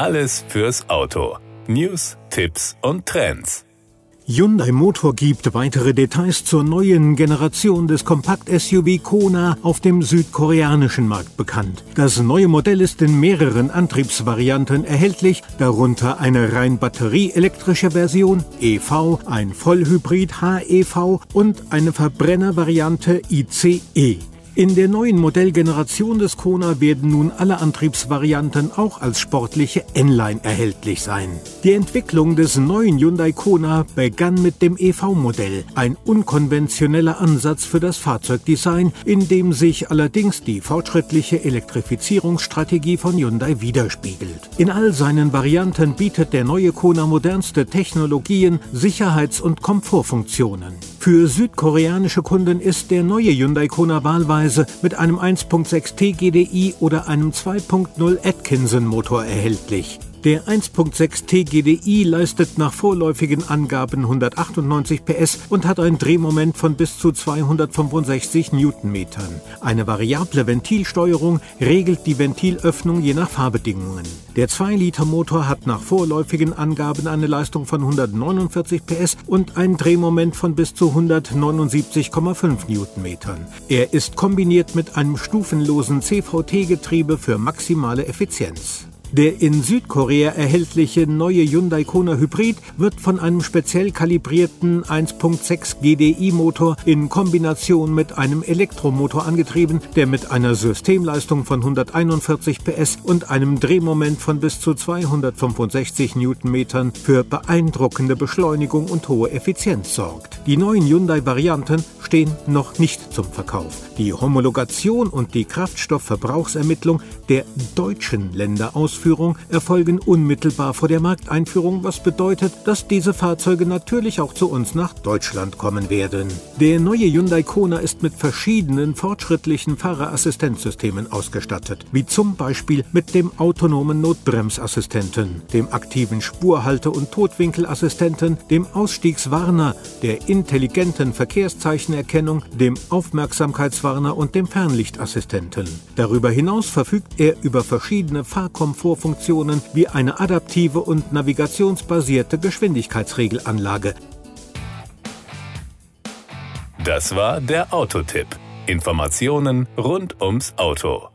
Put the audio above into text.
Alles fürs Auto. News, Tipps und Trends. Hyundai Motor gibt weitere Details zur neuen Generation des Kompakt-SUV Kona auf dem südkoreanischen Markt bekannt. Das neue Modell ist in mehreren Antriebsvarianten erhältlich, darunter eine rein batterieelektrische Version EV, ein Vollhybrid HEV und eine Verbrennervariante ICE. In der neuen Modellgeneration des Kona werden nun alle Antriebsvarianten auch als sportliche N-Line erhältlich sein. Die Entwicklung des neuen Hyundai Kona begann mit dem EV-Modell, ein unkonventioneller Ansatz für das Fahrzeugdesign, in dem sich allerdings die fortschrittliche Elektrifizierungsstrategie von Hyundai widerspiegelt. In all seinen Varianten bietet der neue Kona modernste Technologien, Sicherheits- und Komfortfunktionen. Für südkoreanische Kunden ist der neue Hyundai Kona wahlweise mit einem 1.6 T GDI oder einem 2.0 Atkinson Motor erhältlich. Der 1.6 T GDI leistet nach vorläufigen Angaben 198 PS und hat ein Drehmoment von bis zu 265 Newtonmetern. Eine variable Ventilsteuerung regelt die Ventilöffnung je nach Fahrbedingungen. Der 2-Liter-Motor hat nach vorläufigen Angaben eine Leistung von 149 PS und ein Drehmoment von bis zu 179,5 Newtonmetern. Er ist kombiniert mit einem stufenlosen CVT-Getriebe für maximale Effizienz. Der in Südkorea erhältliche neue Hyundai Kona Hybrid wird von einem speziell kalibrierten 1.6 GDI-Motor in Kombination mit einem Elektromotor angetrieben, der mit einer Systemleistung von 141 PS und einem Drehmoment von bis zu 265 Newtonmetern für beeindruckende Beschleunigung und hohe Effizienz sorgt. Die neuen Hyundai-Varianten stehen noch nicht zum Verkauf. Die Homologation und die Kraftstoffverbrauchsermittlung der deutschen Länderausführung erfolgen unmittelbar vor der Markteinführung, was bedeutet, dass diese Fahrzeuge natürlich auch zu uns nach Deutschland kommen werden. Der neue Hyundai Kona ist mit verschiedenen fortschrittlichen Fahrerassistenzsystemen ausgestattet, wie zum Beispiel mit dem autonomen Notbremsassistenten, dem aktiven Spurhalte- und Totwinkelassistenten, dem Ausstiegswarner, der intelligenten Verkehrszeichenerkennung, dem Aufmerksamkeitswarner und dem Fernlichtassistenten. Darüber hinaus verfügt er über verschiedene Fahrkomfortfunktionen wie eine adaptive und navigationsbasierte Geschwindigkeitsregelanlage. Das war der Autotipp. Informationen rund ums Auto.